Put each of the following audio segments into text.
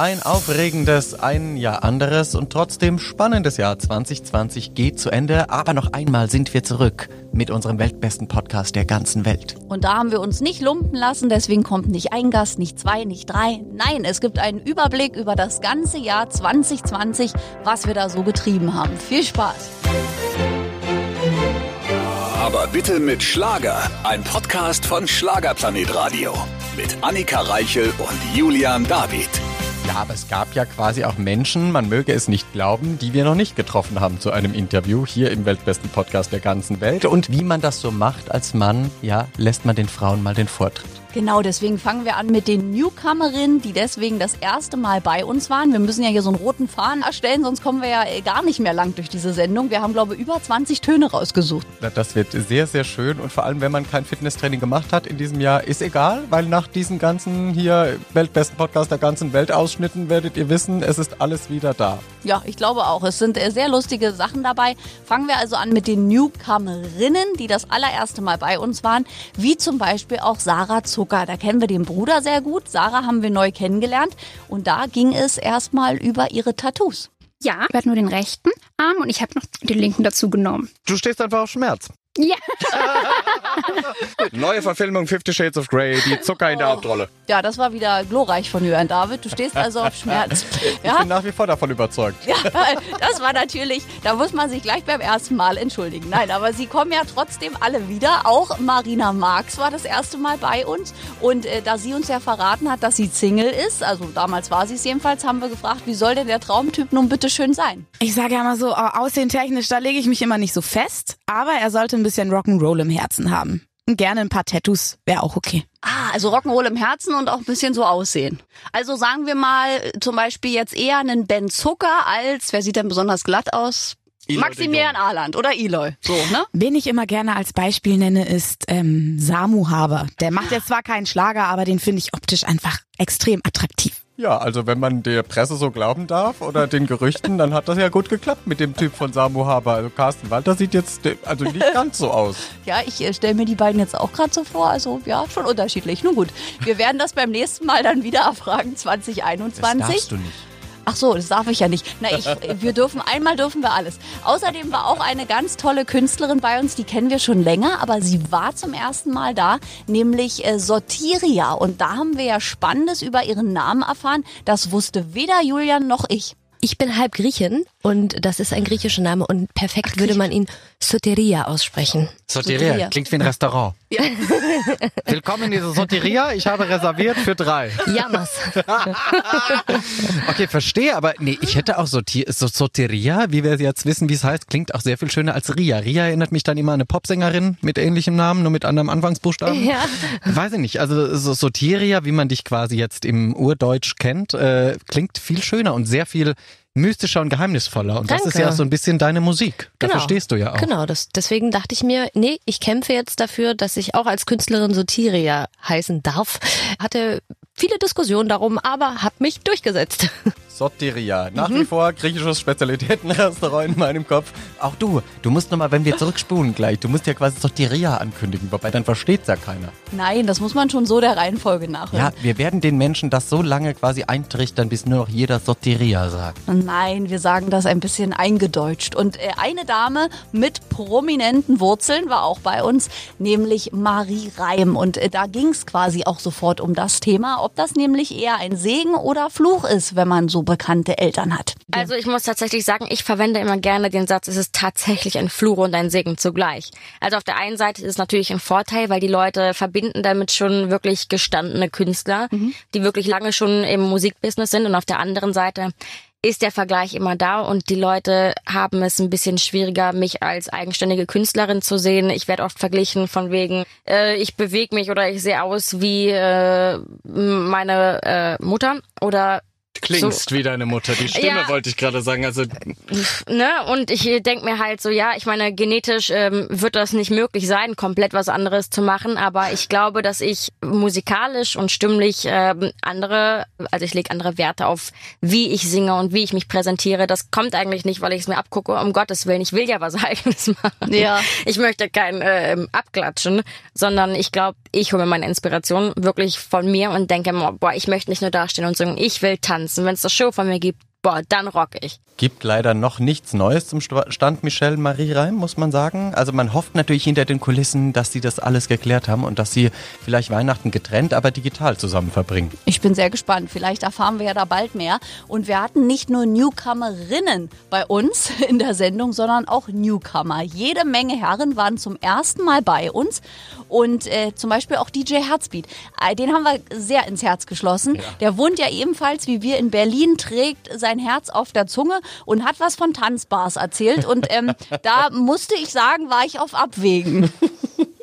Ein aufregendes, ein Jahr anderes und trotzdem spannendes Jahr 2020 geht zu Ende. Aber noch einmal sind wir zurück mit unserem weltbesten Podcast der ganzen Welt. Und da haben wir uns nicht lumpen lassen, deswegen kommt nicht ein Gast, nicht zwei, nicht drei. Nein, es gibt einen Überblick über das ganze Jahr 2020, was wir da so getrieben haben. Viel Spaß! Aber bitte mit Schlager. Ein Podcast von Schlagerplanet Radio. Mit Annika Reichel und Julian David. Ja, aber es gab ja quasi auch Menschen, man möge es nicht glauben, die wir noch nicht getroffen haben zu einem Interview hier im weltbesten Podcast der ganzen Welt. Und wie man das so macht als Mann, ja, lässt man den Frauen mal den Vortritt. Genau, deswegen fangen wir an mit den Newcomerinnen, die deswegen das erste Mal bei uns waren. Wir müssen ja hier so einen roten Faden erstellen, sonst kommen wir ja äh, gar nicht mehr lang durch diese Sendung. Wir haben, glaube ich, über 20 Töne rausgesucht. Das wird sehr, sehr schön und vor allem, wenn man kein Fitnesstraining gemacht hat in diesem Jahr, ist egal, weil nach diesen ganzen hier weltbesten Podcast der ganzen Welt Ausschnitten werdet ihr wissen, es ist alles wieder da. Ja, ich glaube auch. Es sind äh, sehr lustige Sachen dabei. Fangen wir also an mit den Newcomerinnen, die das allererste Mal bei uns waren, wie zum Beispiel auch Sarah Zucker. Zucker. Da kennen wir den Bruder sehr gut. Sarah haben wir neu kennengelernt. Und da ging es erstmal über ihre Tattoos. Ja, ich hatte nur den rechten Arm und ich habe noch den linken dazu genommen. Du stehst einfach auf Schmerz. Ja. Neue Verfilmung Fifty Shades of Grey, die Zucker in der Hauptrolle. Ja, das war wieder glorreich von Jörn David. Du stehst also auf Schmerz. Ja? Ich bin nach wie vor davon überzeugt. Ja, das war natürlich, da muss man sich gleich beim ersten Mal entschuldigen. Nein, aber sie kommen ja trotzdem alle wieder. Auch Marina Marx war das erste Mal bei uns. Und äh, da sie uns ja verraten hat, dass sie Single ist, also damals war sie es jedenfalls, haben wir gefragt, wie soll denn der Traumtyp nun bitte schön sein? Ich sage ja immer so, aussehentechnisch, da lege ich mich immer nicht so fest. Aber er sollte ein bisschen Rock'n'Roll im Herzen haben. Gerne ein paar Tattoos wäre auch okay. Ah, also Rock'n'Roll im Herzen und auch ein bisschen so aussehen. Also sagen wir mal zum Beispiel jetzt eher einen Ben Zucker als, wer sieht denn besonders glatt aus? Eloy Maximilian Ahland oder Eloy. So, ne? Wen ich immer gerne als Beispiel nenne, ist ähm, Samu Haber. Der macht jetzt zwar keinen Schlager, aber den finde ich optisch einfach extrem attraktiv. Ja, also wenn man der Presse so glauben darf oder den Gerüchten, dann hat das ja gut geklappt mit dem Typ von Samu Haber. Also Carsten Walter sieht jetzt also nicht ganz so aus. Ja, ich äh, stelle mir die beiden jetzt auch gerade so vor. Also ja, schon unterschiedlich. Nun gut, wir werden das beim nächsten Mal dann wieder erfragen, 2021. Das darfst du nicht. Ach so, das darf ich ja nicht. Na, ich, wir dürfen, einmal dürfen wir alles. Außerdem war auch eine ganz tolle Künstlerin bei uns, die kennen wir schon länger, aber sie war zum ersten Mal da, nämlich äh, Sortiria. Und da haben wir ja Spannendes über ihren Namen erfahren. Das wusste weder Julian noch ich. Ich bin halb Griechin und das ist ein griechischer Name und perfekt würde man ihn Soteria aussprechen. Soteria, Soteria. klingt wie ein Restaurant. Ja. Willkommen in dieser Soteria. Ich habe reserviert für drei. Jammers. Okay, verstehe, aber nee, ich hätte auch Sorti so Soteria, wie wir jetzt wissen, wie es heißt, klingt auch sehr viel schöner als Ria. Ria erinnert mich dann immer an eine Popsängerin mit ähnlichem Namen, nur mit anderem Anfangsbuchstaben. Ja. Weiß ich nicht, also so Soteria, wie man dich quasi jetzt im Urdeutsch kennt, äh, klingt viel schöner und sehr viel mystischer und geheimnisvoller. Und das ist Danke. ja so ein bisschen deine Musik. Dafür Genau. stehst du ja auch. Genau, das, deswegen dachte ich mir, nee, ich kämpfe jetzt dafür, dass ich auch als Künstlerin Sotiria heißen darf. Hatte viele Diskussionen darum, aber habe mich durchgesetzt. Soteria. Nach wie vor griechisches Spezialitätenrestaurant in meinem Kopf. Auch du, du musst nochmal, wenn wir zurückspulen gleich, du musst ja quasi Soteria ankündigen, wobei dann versteht's ja keiner. Nein, das muss man schon so der Reihenfolge Ja, nachhören. wir werden den Menschen das so lange quasi eintrichtern, bis nur noch jeder Soteria sagt. Nein, wir sagen das ein bisschen eingedeutscht. Und äh, eine Dame mit prominenten Wurzeln war auch bei uns, nämlich Marie Reim. Und äh, da ging es quasi auch sofort um das Thema, ob das nämlich eher ein Segen oder Fluch ist, wenn man so bekannte Eltern hat. Also ich muss tatsächlich sagen, ich verwende immer gerne den Satz, es ist tatsächlich ein Fluch und ein Segen zugleich. Also auf der einen Seite ist es natürlich ein Vorteil, weil die Leute verbinden damit schon wirklich gestandene Künstler, die wirklich lange schon im Musikbusiness sind und auf der anderen Seite ist der Vergleich immer da und die Leute haben es ein bisschen schwieriger, mich als eigenständige Künstlerin zu sehen. Ich werde oft verglichen von wegen, äh, ich bewege mich oder ich sehe aus wie äh, meine äh, Mutter oder Klingst wie deine Mutter. Die Stimme Ja. wollte ich gerade sagen. Also ne? Und ich denk mir halt so, ja, ich meine, genetisch ähm, wird das nicht möglich sein, komplett was anderes zu machen, aber ich glaube, dass ich musikalisch und stimmlich ähm, andere, also ich lege andere Werte auf, wie ich singe und wie ich mich präsentiere. Das kommt eigentlich nicht, weil ich es mir abgucke, um Gottes Willen, ich will ja was Eigenes machen. Ja. Ich möchte kein ähm, Abklatschen, sondern ich glaube, ich hole mir meine Inspiration wirklich von mir und denke, boah, ich möchte nicht nur dastehen und singen, ich will tanzen, Und wenn es eine Show von mir gibt, boah, dann rock ich. Gibt leider noch nichts Neues zum St- Stand Michelle Marie Reim, muss man sagen. Also man hofft natürlich hinter den Kulissen, dass sie das alles geklärt haben und dass sie vielleicht Weihnachten getrennt, aber digital zusammen verbringen. Ich bin sehr gespannt. Vielleicht erfahren wir ja da bald mehr. Und wir hatten nicht nur Newcomerinnen bei uns in der Sendung, sondern auch Newcomer. Jede Menge Herren waren zum ersten Mal bei uns. Und äh, zum Beispiel auch DJ Herzbeat. Äh, Den haben wir sehr ins Herz geschlossen. Der wohnt ja ebenfalls wie wir in Berlin, trägt sein Herz auf der Zunge und hat was von Tanzbars erzählt. Und ähm, da musste ich sagen, war ich auf Abwägen.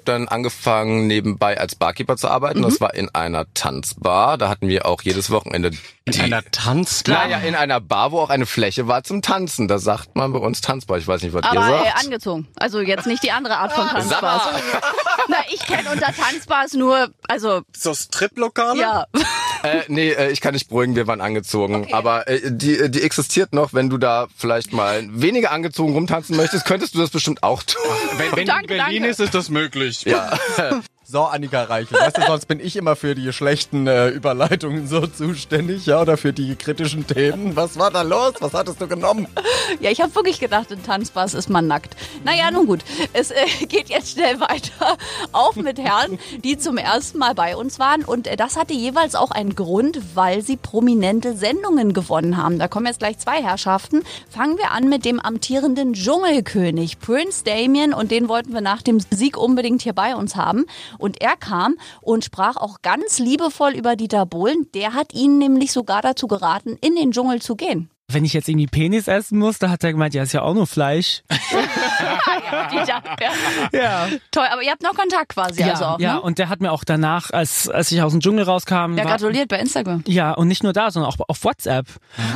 dann angefangen, nebenbei als Barkeeper zu arbeiten. Das war in einer Tanzbar. Da hatten wir auch jedes Wochenende die, einer Tanzbar? Naja, in einer Bar, wo auch eine Fläche war zum Tanzen. Da sagt man bei uns Tanzbar. Ich weiß nicht, was ihr Aber äh, sagt. angezogen. Also jetzt nicht die andere Art von mal. Na, ich kenne unter Tanzbars nur, also So Striplokale? ja. Äh, nee, äh, ich kann nicht beruhigen, wir waren angezogen. Aber äh, die, die existiert noch. Wenn du da vielleicht mal weniger angezogen rumtanzen möchtest, könntest du das bestimmt auch tun. Wenn, wenn Danke, Berlin danke. ist, ist das möglich. Ja. So, Annika Reichel, weißt du, sonst bin ich immer für die schlechten äh, Überleitungen so zuständig, ja, oder für die kritischen Themen. Was war da los? Was hattest du genommen? Ja, ich habe wirklich gedacht, in Tanzbars ist man nackt. Naja, nun gut. Es äh, geht jetzt schnell weiter. Auch mit Herren, die zum ersten Mal bei uns waren. Und äh, das hatte jeweils auch einen Grund, weil sie prominente Sendungen gewonnen haben. Da kommen jetzt gleich zwei Herrschaften. Fangen wir an mit dem amtierenden Dschungelkönig, Prince Damien. Und den wollten wir nach dem Sieg unbedingt hier bei uns haben. Und er kam und sprach auch ganz liebevoll über Dieter Bohlen. Der hat ihn nämlich sogar dazu geraten, in den Dschungel zu gehen. Wenn ich jetzt irgendwie Penis essen muss, da hat er gemeint, ja, ist ja auch nur Fleisch. Dieter, ja. Ja. Toll, aber ihr habt noch Kontakt quasi Ja, also auch, ja, ne? und der hat mir auch danach, als, als ich aus dem Dschungel rauskam, Ja, war, gratuliert bei Instagram. ja, und nicht nur da, sondern auch auf WhatsApp.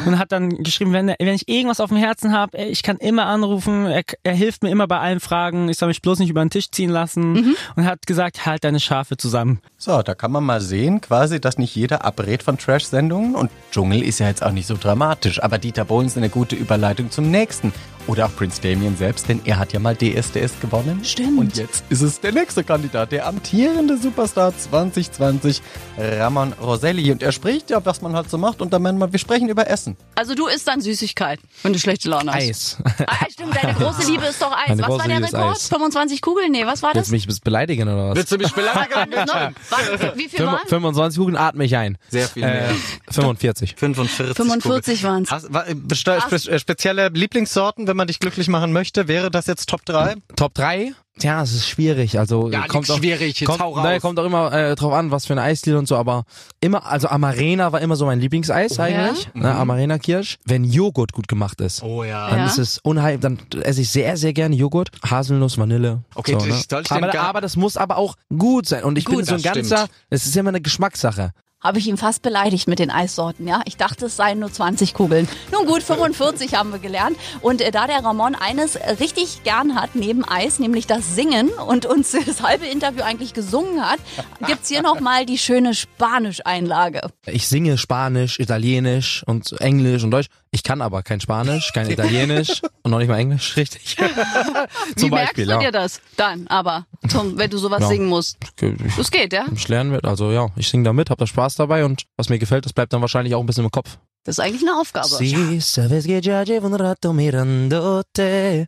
Und hat dann geschrieben, wenn, wenn ich irgendwas auf dem Herzen habe, ich kann immer anrufen, er, er hilft mir immer bei allen Fragen, ich soll mich bloß nicht über den Tisch ziehen lassen. Und hat gesagt, halt deine Schafe zusammen. So, da kann man mal sehen, quasi, dass nicht jeder abrät von Trash-Sendungen. Und Dschungel ist ja jetzt auch nicht so dramatisch. Aber Dieter Bohlen ist eine gute Überleitung zum nächsten. Oder auch Prince Damien selbst, denn er hat ja mal DSDS gewonnen. Stimmt. Und jetzt ist es der nächste Kandidat, der amtierende Superstar 2020, Ramon Roselli. Und er spricht ja, was man halt so macht. Und dann meinen wir, wir sprechen über Essen. Also du isst dann Süßigkeit, wenn du schlechte Laune hast. Eis. Ah, stimmt, deine große Liebe ist doch Eis. Meine was war der Rekord? Eis. 25 Kugeln? Nee, was war das? Willst du mich beleidigen oder was? Willst du mich beleidigen? No, war, wie viel waren? 25 Kugeln atme ich ein. Sehr viel Äh, mehr. 45. 45. 45 waren's. Hast, wa- beste- spe- spezielle Lieblingssorten, wenn man dich glücklich machen möchte, wäre das jetzt Top 3? Top 3? Tja, es ist schwierig. Also Ja, kommt auch, schwierig, jetzt kommt, hau raus. Nein, kommt auch immer äh, drauf an, was für ein Eisdeal und so, aber immer, also Amarena war immer so mein Lieblingseis eigentlich. Ne, Amarena Kirsch. Wenn Joghurt gut gemacht ist, Oh ja. dann Ja. ist es unheimlich, dann esse ich sehr, sehr gerne Joghurt. Haselnuss, Vanille. Okay, so, das ne? aber, aber das muss aber auch gut sein. Und ich bin Gut, so ein das ganzer, stimmt. es ist immer eine Geschmackssache. Habe ich ihn fast beleidigt mit den Eissorten, ja? Ich dachte, es seien nur 20 Kugeln. Nun gut, 45 haben wir gelernt. Und äh, da der Ramon eines äh, richtig gern hat, neben Eis, nämlich das Singen und uns das halbe Interview eigentlich gesungen hat, gibt's hier nochmal die schöne Spanisch-Einlage. Ich singe Spanisch, Italienisch und Englisch und Deutsch. Ich kann aber kein Spanisch, kein Italienisch und noch nicht mal Englisch, richtig. Wie Zum merkst Beispiel, du ja. dir das dann aber, zum, wenn du sowas Ja. singen musst? Ich, Das geht, ja? ich lernen wird, also ja, ich singe da mit, hab da Spaß dabei und was mir gefällt, das bleibt dann wahrscheinlich auch ein bisschen im Kopf. Das ist eigentlich eine Aufgabe. Si sabes que ya llevo un rato mirándote,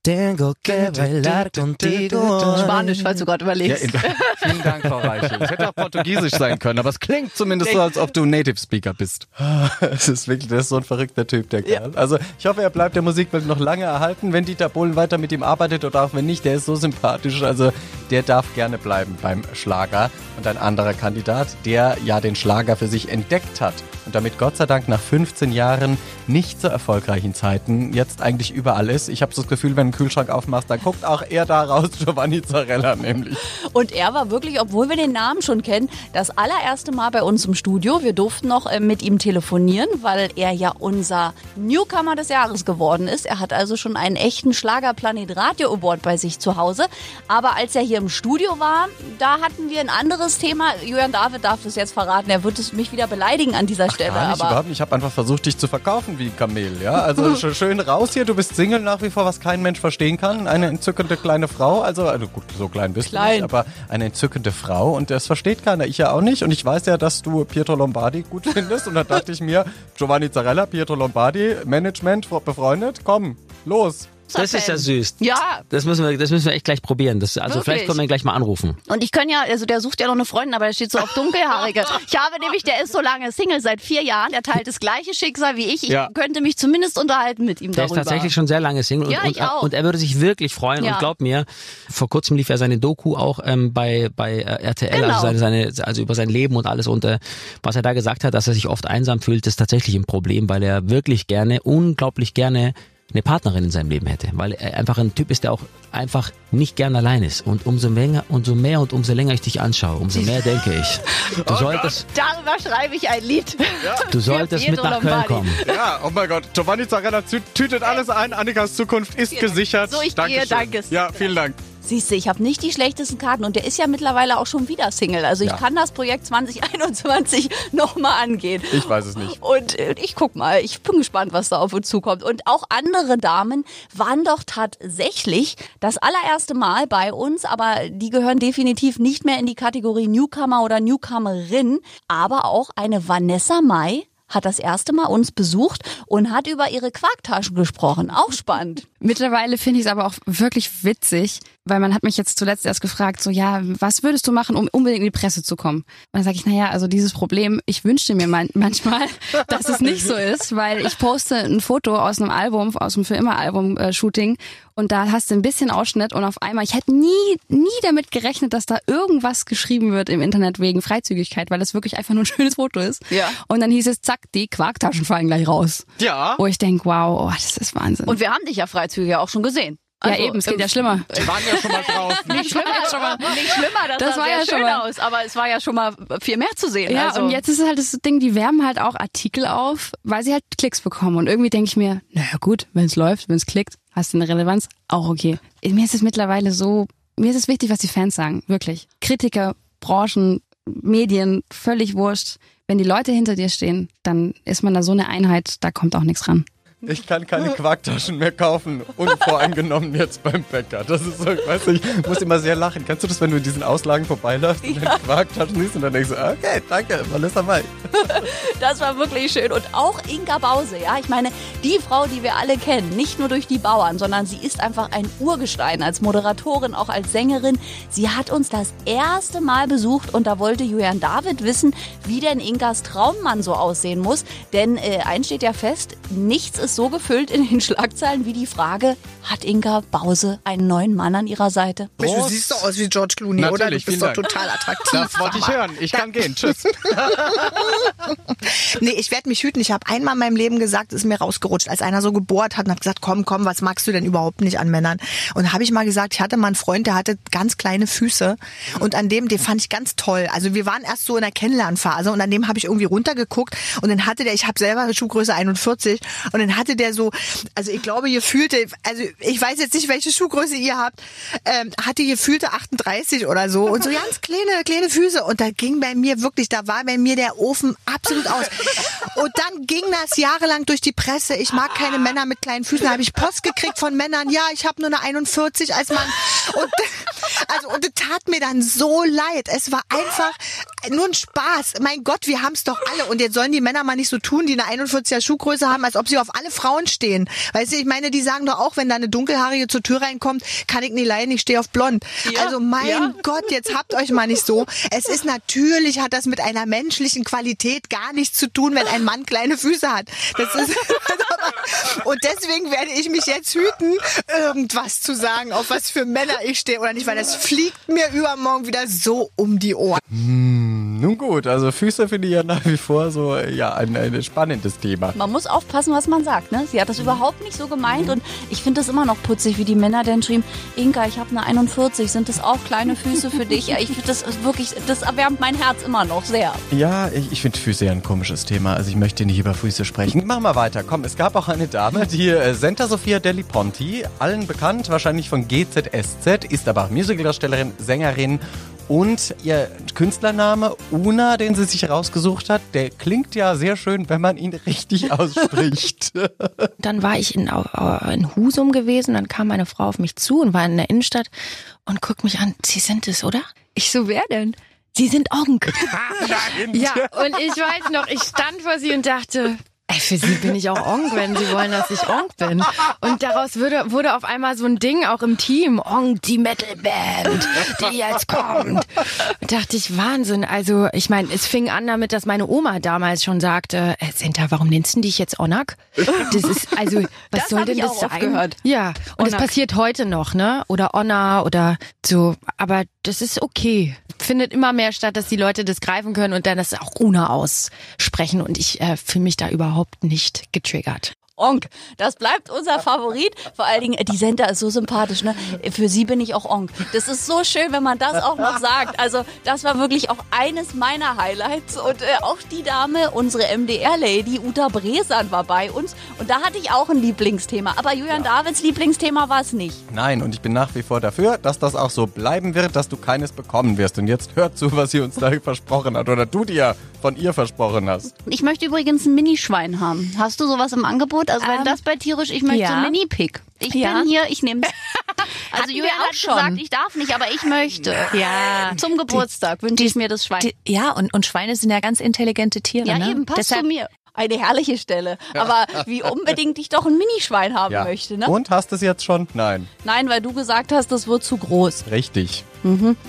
tengo que bailar contigo. Spanisch, falls du gerade überlegst. in, vielen Dank, Frau Reichel. Es hätte auch Portugiesisch sein können, aber es klingt zumindest so, als ob du Native Speaker bist. Es ist wirklich, das ist so ein verrückter Typ, der Kerl. Also ich hoffe, er bleibt der Musikwelt noch lange erhalten, wenn Dieter Bohlen weiter mit ihm arbeitet oder auch wenn nicht, der ist so sympathisch. Also der darf gerne bleiben beim Schlager. Und ein anderer Kandidat, der ja den Schlager für sich entdeckt hat und damit Gott sei Dank nach 15 Jahren nicht so erfolgreichen Zeiten jetzt eigentlich überall ist. Ich habe so das Gefühl, wenn du einen Kühlschrank aufmachst, dann guckt auch er da raus, Giovanni Zarella nämlich. Und er war wirklich, obwohl wir den Namen schon kennen, das allererste Mal bei uns im Studio. Wir durften noch äh, mit ihm telefonieren, weil er ja unser Newcomer des Jahres geworden ist. Er hat also schon einen echten Schlagerplanet Radio Award bei sich zu Hause. Aber als er hier im Studio war, da hatten wir ein anderes Thema. Julian David darf es jetzt verraten. Er wird es mich wieder beleidigen an dieser Stelle. Gar nicht, aber überhaupt nicht. Ich habe einfach versucht, dich zu verkaufen wie ein Kamel. Ja? Also sch- schön raus hier, du bist Single nach wie vor, was kein Mensch verstehen kann. Eine entzückende kleine Frau, also, also gut, so klein bist du Klein. nicht, aber eine entzückende Frau und das versteht keiner. Ich ja auch nicht und ich weiß ja, dass du Pietro Lombardi gut findest und da dachte ich mir, Giovanni Zarella, Pietro Lombardi, Management, befreundet, komm, los. Das ist ja süß. Ja. Das müssen wir, das müssen wir echt gleich probieren. Das, also Wirklich? vielleicht können wir ihn gleich mal anrufen. Und ich kann ja, also der sucht ja noch eine Freundin, aber der steht so auf Dunkelhaarige. Ich habe nämlich, der ist so lange Single seit vier Jahren, der teilt das gleiche Schicksal wie ich. Ich Ja. könnte mich zumindest unterhalten mit ihm Der darüber. ist tatsächlich schon sehr lange Single Ja, und, ich auch. und, und er würde sich wirklich freuen. Ja. Und glaub mir, vor kurzem lief er seine Doku auch ähm, bei, bei äh, RTL, Genau. also, seine, seine, also über sein Leben und alles. Und äh, was er da gesagt hat, dass er sich oft einsam fühlt, ist tatsächlich ein Problem, weil er wirklich gerne, unglaublich gerne eine Partnerin in seinem Leben hätte, weil er einfach ein Typ ist, der auch einfach nicht gern allein ist. Und umso länger, umso mehr und umso länger ich dich anschaue, umso mehr denke ich, du solltest, Darüber schreibe ich ein Lied. du solltest mit nach Köln kommen. Ja, oh mein Gott, Giovanni Zarella tü- tütet alles ein, Annikas Zukunft ist gesichert. So, ich gehe, Dankeschön. danke. Ja, vielen Dank. Siehst du, ich habe nicht die schlechtesten Karten und der ist ja mittlerweile auch schon wieder Single. Also ich Ja. kann das Projekt 2021 nochmal angehen. Ich weiß es nicht. Und äh, ich guck mal, ich bin gespannt, was da auf uns zukommt. Und auch andere Damen waren doch tatsächlich das allererste Mal bei uns, aber die gehören definitiv nicht mehr in die Kategorie Newcomer oder Newcomerin. Aber auch eine Vanessa Mai hat das erste Mal uns besucht und hat über ihre Quarktaschen gesprochen. Auch spannend. Mittlerweile finde ich es aber auch wirklich witzig, weil man hat mich jetzt zuletzt erst gefragt, so ja, was würdest du machen, um unbedingt in die Presse zu kommen? Und dann sage ich, naja, also dieses Problem, ich wünschte mir man manchmal, dass es nicht so ist, weil ich poste ein Foto aus einem Album, aus dem Für immer Album äh, und da hast du ein bisschen Ausschnitt und auf einmal, ich hätte nie, nie damit gerechnet, dass da irgendwas geschrieben wird im Internet wegen Freizügigkeit, weil es wirklich einfach nur ein schönes Foto ist. Ja. Und dann hieß es, zack, die Quarktaschen fallen gleich raus. Ja. Wo ich denke, wow, oh, das ist Wahnsinn. Und wir haben dich ja freizügig auch schon gesehen. Also, ja, eben, es geht ja schlimmer. Wir waren ja schon mal draußen. Nicht schlimmer, schon mal, nicht schlimmer, das, Das sah war ja schon schön mal- aus, aber es war ja schon mal viel mehr zu sehen. Ja, also. und jetzt ist halt das Ding, die wärmen halt auch Artikel auf, weil sie halt Klicks bekommen. Und irgendwie denke ich mir, naja gut, wenn es läuft, wenn es klickt, hast du eine Relevanz, auch okay. Mir ist es mittlerweile so, mir ist es wichtig, was die Fans sagen, wirklich. Kritiker, Branchen, Medien, völlig wurscht. Wenn die Leute hinter dir stehen, dann ist man da so eine Einheit, da kommt auch nichts ran. Ich kann keine Quarktaschen mehr kaufen, unvoreingenommen jetzt beim Bäcker. Das ist so, ich weiß nicht, ich muss immer sehr lachen. Kennst du das, wenn du in diesen Auslagen vorbeiläufst und dann Quarktaschen siehst und dann denkst du, okay, danke, Vanessa Mai. Das war wirklich schön. Und auch Inga Bause, ja. Ich meine, die Frau, die wir alle kennen, nicht nur durch die Bauern, sondern sie ist einfach ein Urgestein als Moderatorin, auch als Sängerin. Sie hat uns das erste Mal besucht und da wollte Julian David wissen, wie denn Ingas Traummann so aussehen muss. Denn äh, eins steht ja fest, nichts ist so gefüllt in den Schlagzeilen wie die Frage, hat Inga Bause einen neuen Mann an ihrer Seite? Mensch, du siehst doch aus wie George Clooney, oder? Du Natürlich, bist doch Dank. total attraktiv. Das wollte ich hören. Ich kann gehen. Tschüss. Nee, ich werde mich hüten. Ich habe einmal in meinem Leben gesagt, ist mir rausgerutscht, als einer so gebohrt hat und hat gesagt, komm, komm, was magst du denn überhaupt nicht an Männern? Und habe ich mal gesagt, ich hatte mal einen Freund, der hatte ganz kleine Füße und an dem, den fand ich ganz toll. Also wir waren erst so in der Kennenlernphase und an dem habe ich irgendwie runtergeguckt und dann hatte der, ich habe selber Schuhgröße 41 und dann hatte der so, also ich glaube, ihr fühlte, also ich weiß jetzt nicht, welche Schuhgröße ihr habt, ähm, hatte gefühlte 38 oder so und so ganz kleine, kleine Füße und da ging bei mir wirklich, da war bei mir der Ofen absolut aus. Und dann ging das jahrelang durch die Presse. Ich mag keine Männer mit kleinen Füßen. Da habe ich Post gekriegt von Männern. Ja, ich habe nur eine 41 als Mann. Und also und es tat mir dann so leid. Es war einfach nur ein Spaß. Mein Gott, wir haben es doch alle. Und jetzt sollen die Männer mal nicht so tun, die eine 41er Schuhgröße haben, als ob sie auf alle Frauen stehen. Weißt du, ich meine, die sagen doch auch, wenn da eine dunkelhaarige zur Tür reinkommt, kann ich nicht leiden, ich stehe auf blond. also mein ja. Gott, jetzt habt euch mal nicht so. Es ist natürlich, hat das mit einer menschlichen Qualität gar nichts zu tun, wenn ein Mann kleine Füße hat. Das ist, und deswegen werde ich mich jetzt hüten, irgendwas zu sagen, auf was für Männer ich stehe oder nicht, weil das fliegt mir übermorgen wieder so um die Ohren. Nun gut, also Füße finde ich ja nach wie vor so, ja, ein, ein spannendes Thema. Man muss aufpassen, was man sagt. Ne? Sie hat das überhaupt nicht so gemeint und ich finde das immer noch putzig, wie die Männer dann schrieben, Inka, ich habe eine 41, sind das auch kleine Füße für dich? Ja, ich finde das ist wirklich, das erwärmt mein Herz immer noch sehr. Ja, ich, ich finde Füße ja ein komisches Thema. Also ich möchte nicht über Füße sprechen. Machen wir weiter. Komm, es gab auch eine Dame, die äh, Senta Sofia Deli Ponti, allen bekannt, wahrscheinlich von GZSZ, ist aber auch Musicaldarstellerin, Sängerin Und ihr Künstlername Una, den sie sich rausgesucht hat, der klingt ja sehr schön, wenn man ihn richtig ausspricht. Dann war ich in, in Husum gewesen, dann kam meine Frau auf mich zu und war in der Innenstadt und guckt mich an, Sie sind es, oder? Ich so, wer denn? Sie sind Onk. ja, und ich weiß noch, ich stand vor sie und dachte, Ey, für sie bin ich auch Onk, wenn sie wollen, dass ich Onk bin. Und daraus wurde, wurde auf einmal so ein Ding auch im Team. Onk, die Metalband, die jetzt kommt. Da dachte ich, Wahnsinn. Also, ich meine, es fing an damit, dass meine Oma damals schon sagte, äh, Senta, warum nennst du dich jetzt Onak? Das ist, also, was Das soll denn ich das auch sein? gehört. Ja, und es Onak. passiert heute noch, ne? Oder Onna oder so. Aber das ist okay. Findet immer mehr statt, dass die Leute das greifen können und dann das auch Una aussprechen. Und ich äh, fühle mich da überhaupt nicht getriggert. Onk. Das bleibt unser Favorit. Vor allen Dingen, äh, die Senta ist so sympathisch. Ne? Für sie bin ich auch Onk. Das ist so schön, wenn man das auch noch sagt. Also das war wirklich auch eines meiner Highlights. Und äh, auch die Dame, unsere MDR-Lady, Uta Bresan, war bei uns. Und da hatte ich auch ein Lieblingsthema. Aber Julian Davids Lieblingsthema war es nicht. Nein, und ich bin nach wie vor dafür, dass das auch so bleiben wird, dass du keines bekommen wirst. Und jetzt hört zu, was sie uns da versprochen hat. Oder du dir von ihr versprochen hast. Ich möchte übrigens ein Minischwein haben. Hast du sowas im Angebot? Also wenn Ähm, das bei tierisch, ich möchte ja. so ein Mini-Pick. Ich Ja. bin hier, ich nehme Also Julian auch hat schon. gesagt, ich darf nicht, aber ich möchte. Ja. Zum Geburtstag wünsche ich mir das Schwein. Die, ja, und, und Schweine sind ja ganz intelligente Tiere. ja, ne? eben, passt Deshalb, zu mir. Eine herrliche Stelle. Aber wie unbedingt ich doch ein Minischwein haben Ja. möchte, ne? Und hast du es jetzt schon? Nein. Nein, weil du gesagt hast, das wird zu groß. Richtig.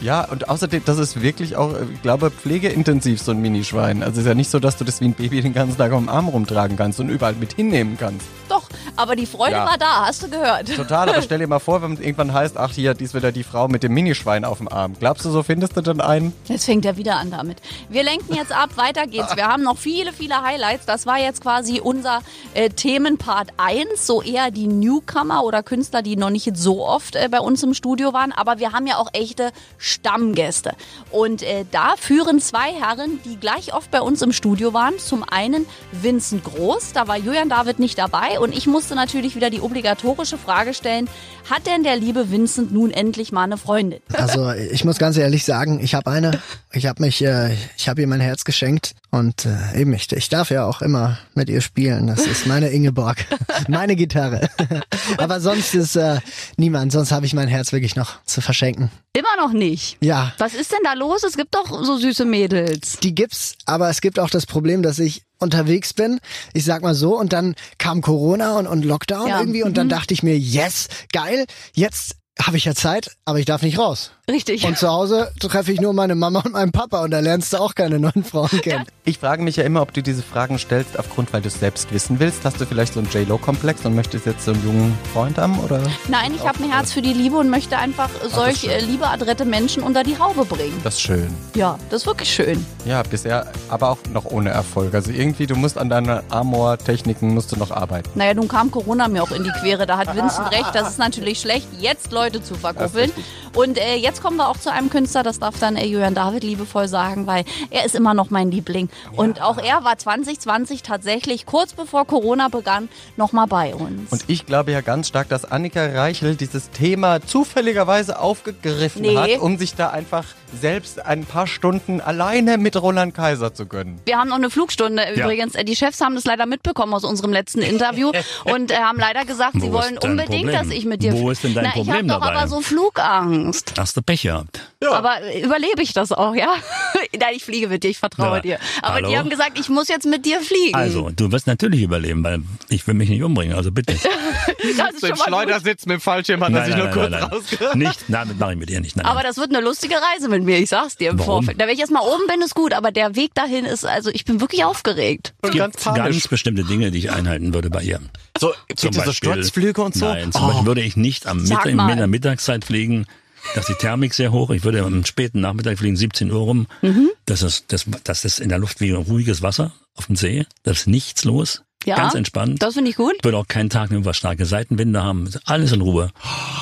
Ja, und außerdem, das ist wirklich auch, äh, ich glaube, pflegeintensiv, so ein Minischwein. Also es ist ja nicht so, dass du das wie ein Baby den ganzen Tag am Arm rumtragen kannst und überall mit hinnehmen kannst. Doch, aber die Freude Ja. war da, hast du gehört. Total, aber stell dir mal vor, wenn es irgendwann heißt, ach hier, dies wieder die Frau mit dem Minischwein auf dem Arm. Glaubst du, so findest du dann einen? Jetzt fängt er wieder an damit. Wir lenken jetzt ab, weiter geht's. Wir haben noch viele, viele Highlights. Das war jetzt quasi unser äh, Themenpart 1, so eher die Newcomer oder Künstler, die noch nicht so oft äh, bei uns im Studio waren. Aber wir haben ja auch echte Stammgäste. Und äh, da führen zwei Herren, die gleich oft bei uns im Studio waren. Zum einen Vincent Groß, da war Julian David nicht dabei. Und ich musste natürlich wieder die obligatorische Frage stellen, hat denn der liebe Vincent nun endlich mal eine Freundin? Also ich muss ganz ehrlich sagen, ich habe eine. Ich habe äh, ich habe ihr mein Herz geschenkt und äh, eben ich, ich darf ja auch immer mit ihr spielen. Das ist meine Ingeborg, meine Gitarre. Aber sonst ist äh, niemand. Sonst habe ich mein Herz wirklich noch zu verschenken. Immer noch nicht. Ja. Was ist denn da los? Es gibt doch so süße Mädels. Die gibt's, aber es gibt auch das Problem, dass ich unterwegs bin, ich sag mal so, und dann kam Corona und, und Lockdown Ja. irgendwie und dann Mhm. dachte ich mir, yes, geil, jetzt habe ich ja Zeit, aber ich darf nicht raus. Richtig. Und zu Hause treffe ich nur meine Mama und meinen Papa und da lernst du auch keine neuen Frauen kennen. Ich frage mich ja immer, ob du diese Fragen stellst, aufgrund, weil du es selbst wissen willst. Hast du vielleicht so einen J-Lo-Komplex und möchtest jetzt so einen jungen Freund haben? Oder? Nein, ich habe ein Herz für die Liebe und möchte einfach solch schön. äh, liebeadrette Menschen unter die Haube bringen. Das ist schön. Ja, das ist wirklich schön. Ja, bisher aber auch noch ohne Erfolg. Also irgendwie, du musst an deinen Amor-Techniken musst du noch arbeiten. Naja, nun kam Corona mir auch in die Quere. Da hat Vincent recht. Das ist natürlich schlecht, jetzt Leute zu verkuppeln. Und äh, jetzt kommen wir auch zu einem Künstler, das darf dann Julian David liebevoll sagen, weil er ist immer noch mein Liebling. Und auch er war 2020 tatsächlich kurz bevor Corona begann nochmal bei uns. Und ich glaube ja ganz stark, dass Annika Reichel dieses Thema zufälligerweise aufgegriffen Nee. hat, um sich da einfach selbst ein paar Stunden alleine mit Roland Kaiser zu gönnen. Wir haben noch eine Flugstunde Ja. übrigens. Die Chefs haben das leider mitbekommen aus unserem letzten Interview und äh, haben leider gesagt, Wo sie wollen unbedingt, Problem? dass ich mit dir. Wo ist denn dein Na, ich Problem habe doch dabei? aber so Flugangst. Hast du Pech gehabt. Aber äh, überlebe ich das auch, ja? Nein, ich fliege mit dir, ich vertraue Ja. dir. Aber Hallo? die haben gesagt, ich muss jetzt mit dir fliegen. Also, du wirst natürlich überleben, weil ich will mich nicht umbringen, also bitte. das ist schon mal gut. sitzt mit dem Fallschirm, hat er sich nur kurz nein. rausgehört. Nicht, nein, das mache ich mit dir nicht. Nein. Aber das wird eine lustige Reise mit mir, ich sag's dir im Warum? Vorfeld. Da, wenn ich erstmal oben bin, ist gut, aber der Weg dahin ist, also ich bin wirklich aufgeregt. es gibt ganz, bestimmte Dinge, die ich einhalten würde bei ihr. So, Zum bitte so Beispiel- Sturzflüge und so? Nein, zum Oh. Beispiel würde ich nicht am Mittag, in der Mittagszeit fliegen. Da ist die Thermik sehr hoch. Ich würde am späten Nachmittag fliegen, 17 Uhr rum. Mhm. Das ist, das, das ist in der Luft wie ruhiges Wasser auf dem See. Da ist nichts los. Ja, Ganz entspannt. Das finde ich gut. Würde auch keinen Tag über starke Seitenwinde haben. Alles in Ruhe.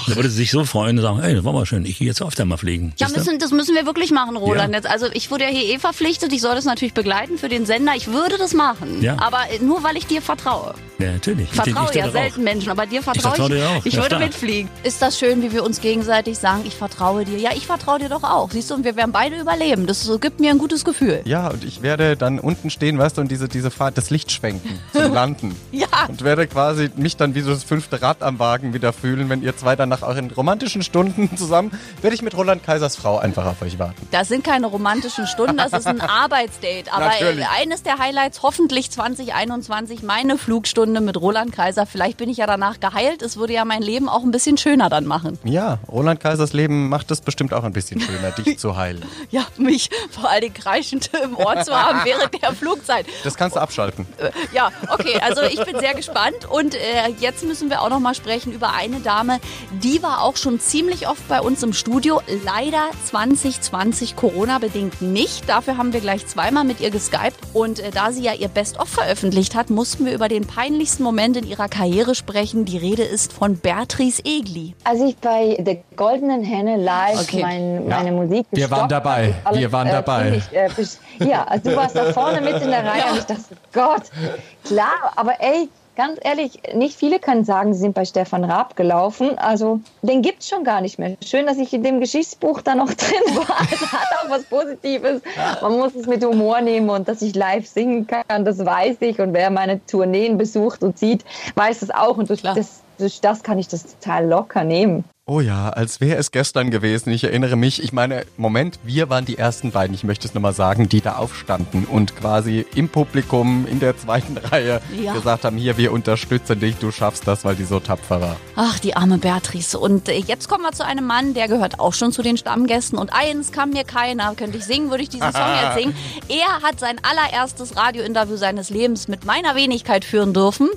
Da würde sie sich so freuen und sagen, ey, das war mal schön. Ich gehe jetzt öfter mal fliegen. Ja, müssen, das müssen wir wirklich machen, Roland. Ja. Jetzt, also ich wurde ja hier eh verpflichtet, ich soll das natürlich begleiten für den Sender. Ich würde das machen. Ja. Aber nur, weil ich dir vertraue. Ja, natürlich. Ich vertraue dir ja doch selten Menschen, aber dir vertraue vertraue dir auch. Ich Ja, würde klar. mitfliegen. Ist das schön, wie wir uns gegenseitig sagen, ich vertraue dir? Ja, ich vertraue dir doch auch. Siehst du, und wir werden beide überleben. Das so, gibt mir ein gutes Gefühl. Ja, und ich werde dann unten stehen, weißt du, und diese, diese Fahrt, das Licht schwenken Landen. Ja. Und werde quasi mich dann wie so das fünfte Rad am Wagen wieder fühlen, wenn ihr zwei dann nach euren romantischen Stunden zusammen, werde ich mit Roland Kaisers Frau einfach auf euch warten. Das sind keine romantischen Stunden, das ist ein Arbeitsdate. Aber Natürlich. äh, eines der Highlights, hoffentlich 2021, meine Flugstunde mit Roland Kaiser. Vielleicht bin ich ja danach geheilt. Es würde ja mein Leben auch ein bisschen schöner dann machen. Ja, Roland Kaisers Leben macht es bestimmt auch ein bisschen schöner, dich zu heilen. Ja, mich vor allen Dingen kreischend im Ohr zu haben während der Flugzeit. Das kannst du abschalten. Äh, Ja, okay, also ich bin sehr gespannt und äh, jetzt müssen wir auch noch mal sprechen über eine Dame, die war auch schon ziemlich oft bei uns im Studio, leider 2020 Corona-bedingt nicht. Dafür haben wir gleich zweimal mit ihr geskypt und äh, da sie ja ihr Best-of veröffentlicht hat, mussten wir über den peinlichsten Moment in ihrer Karriere sprechen. Die Rede ist von Beatrice Egli. Als ich bei der Goldenen Henne live Okay. mein, Ja. meine Musik Wir waren dabei. habe, alles, Wir waren äh, dabei. ziemlich, äh, ja, also du warst da vorne mit in der Reihe und ich dachte, Gott, klar, aber ey, ganz ehrlich, nicht viele können sagen, sie sind bei Stefan Raab gelaufen. Also den gibt's schon gar nicht mehr. Schön, dass ich in dem Geschichtsbuch da noch drin war. Es hat auch was Positives. Man muss es mit Humor nehmen und dass ich live singen kann, das weiß ich. Und wer meine Tourneen besucht und sieht, weiß es auch. Und durch das, durch das kann ich das total locker nehmen. Oh ja, als wäre es gestern gewesen. Ich erinnere mich, ich meine, Moment, wir waren die ersten beiden, ich möchte es nochmal sagen, die da aufstanden und quasi im Publikum in der zweiten Reihe Ja. gesagt haben, hier, wir unterstützen dich, du schaffst das, weil die so tapfer war. Ach, die arme Beatrice. Und äh, jetzt kommen wir zu einem Mann, der gehört auch schon zu den Stammgästen. Und eins kann mir keiner. Könnte ich singen, würde ich diesen Song jetzt singen. Er hat sein allererstes Radiointerview seines Lebens mit meiner Wenigkeit führen dürfen.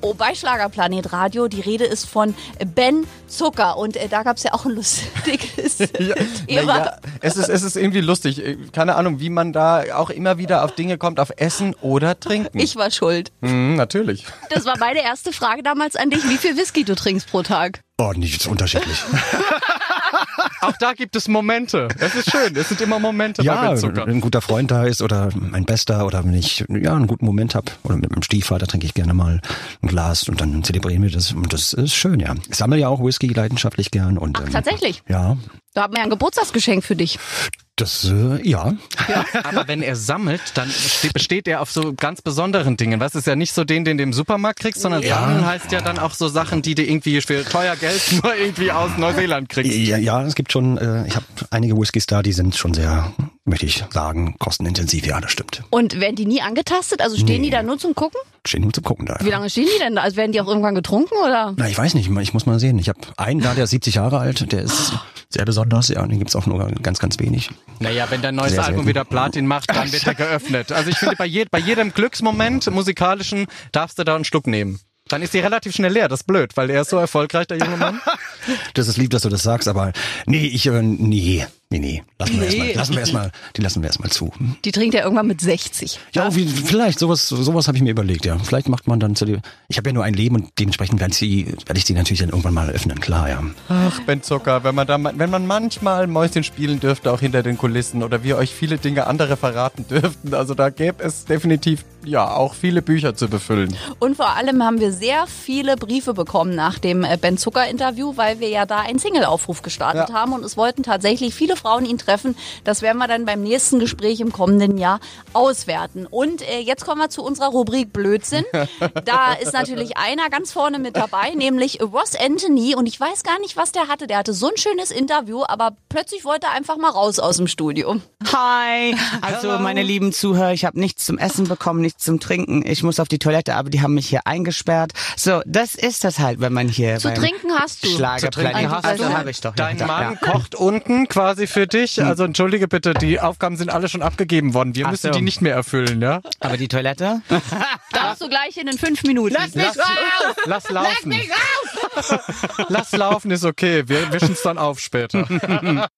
Oh, bei Schlagerplanet Radio. Die Rede ist von Ben Zucker. Und äh, da gab es ja auch ein lustiges Thema. Naja, es ist, es ist irgendwie lustig. Keine Ahnung, wie man da auch immer wieder auf Dinge kommt, auf Essen oder Trinken. Ich war schuld. Mhm, natürlich. Das war meine erste Frage damals an dich. Wie viel Whisky du trinkst pro Tag? Oh, nicht unterschiedlich. Auch da gibt es Momente. Es ist schön. Es sind immer Momente bei ja, Ben Zucker. wenn ein guter Freund da ist oder mein Bester oder wenn ich ja einen guten Moment habe oder mit meinem Stiefvater trinke ich gerne mal ein Glas und dann zelebrieren wir das und das ist schön, ja. Ich sammle ja auch Whisky leidenschaftlich gern und ähm, Tatsächlich. ja, Da haben wir ein Geburtstagsgeschenk für dich. Das äh, ja. Aber wenn er sammelt, dann ste- besteht er auf so ganz besonderen Dingen. Was ist ja nicht so den, den du im Supermarkt kriegst, sondern Ja. sammeln heißt ja dann auch so Sachen, die du irgendwie für teuer Geld nur irgendwie aus Neuseeland kriegst. Ja, ja, es gibt schon, äh, ich habe einige Whiskys da, die sind schon sehr, möchte ich sagen, kostenintensiv. Ja, das stimmt. Und werden die nie angetastet? Also stehen Nee. die da nur zum Gucken? Stehen nur zum Gucken da. Wie lange stehen die denn da? Also werden die auch irgendwann getrunken oder? Na, ich weiß nicht, ich muss mal sehen. Ich habe einen da, der ist 70 Jahre alt, der ist sehr besonders, ja, und den gibt's auch nur ganz, ganz wenig. Naja, wenn dein neues Sehr Album selten. wieder Platin macht, dann wird er geöffnet. Also ich finde, bei, je, bei jedem Glücksmoment musikalischen darfst du da einen Schluck nehmen. Dann ist die relativ schnell leer. Das ist blöd, weil er ist so erfolgreich, der junge Mann. Das ist lieb, dass du das sagst, aber nee, ich, äh, nee, nee, nee. Lassen wir Nee. erstmal, lassen wir erstmal, die lassen wir erstmal zu. Hm? Die trinkt er irgendwann mit 60. Ja, wie, vielleicht, sowas, sowas habe ich mir überlegt, ja. Vielleicht macht man dann zu dir. Ich habe ja nur ein Leben und dementsprechend werde ich, sie, werde ich die natürlich dann irgendwann mal öffnen, klar, ja. Ach, Ben Zucker, wenn man da, wenn man manchmal Mäuschen spielen dürfte, auch hinter den Kulissen oder wir euch viele Dinge andere verraten dürften, also da gäbe es definitiv, ja, auch viele Bücher zu befüllen. Und vor allem haben wir sehr viele Briefe bekommen nach dem äh, Ben Zucker Interview, weil wir ja da einen Single-Aufruf gestartet haben und es wollten tatsächlich viele Frauen ihn treffen. Das werden wir dann beim nächsten Gespräch im kommenden Jahr auswerten. Und äh, jetzt kommen wir zu unserer Rubrik Blödsinn. Da ist natürlich einer ganz vorne mit dabei, nämlich Ross Anthony. Und ich weiß gar nicht, was der hatte. Der hatte so ein schönes Interview, aber plötzlich wollte er einfach mal raus aus dem Studio. Hi, also meine lieben Zuhörer, ich habe nichts zum Essen bekommen, nichts zum Trinken. Ich muss auf die Toilette, aber die haben mich hier eingesperrt. So, das ist das halt, wenn man hier Zu trinken hast du. Schlagerplanet. hast Also du. habe ich doch. Dein ja, Mann ja. kocht unten quasi für dich. Also entschuldige bitte, die Aufgaben sind alle schon abgegeben worden. Wir Ach müssen so. die nicht mehr erfüllen, ja? Aber die Toilette? Darfst du gleich in den fünf Minuten. Lass mich Lass- raus! lass laufen. Lass mich raus! Lass laufen ist okay. Wir wischen es dann auf später.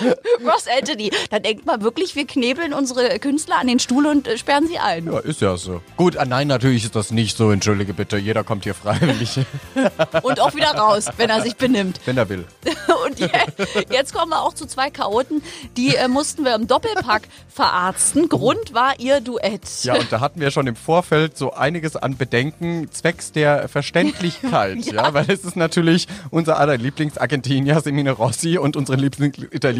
Ross Anthony. Da denkt man wirklich, wir knebeln unsere Künstler an den Stuhl und äh, sperren sie ein. Ja, ist ja so. Gut, ah, nein, natürlich ist das nicht so. Entschuldige bitte, jeder kommt hier freiwillig, Und auch wieder raus, wenn er sich benimmt. wenn er will. Und je, jetzt kommen wir auch zu zwei Chaoten, die äh, mussten wir im Doppelpack verarzten. Grund war ihr Duett. Ja, und da hatten wir schon im Vorfeld so einiges an Bedenken zwecks der Verständlichkeit. ja. weil es ist natürlich unser aller Lieblingsargentinier Semine Rossi und unsere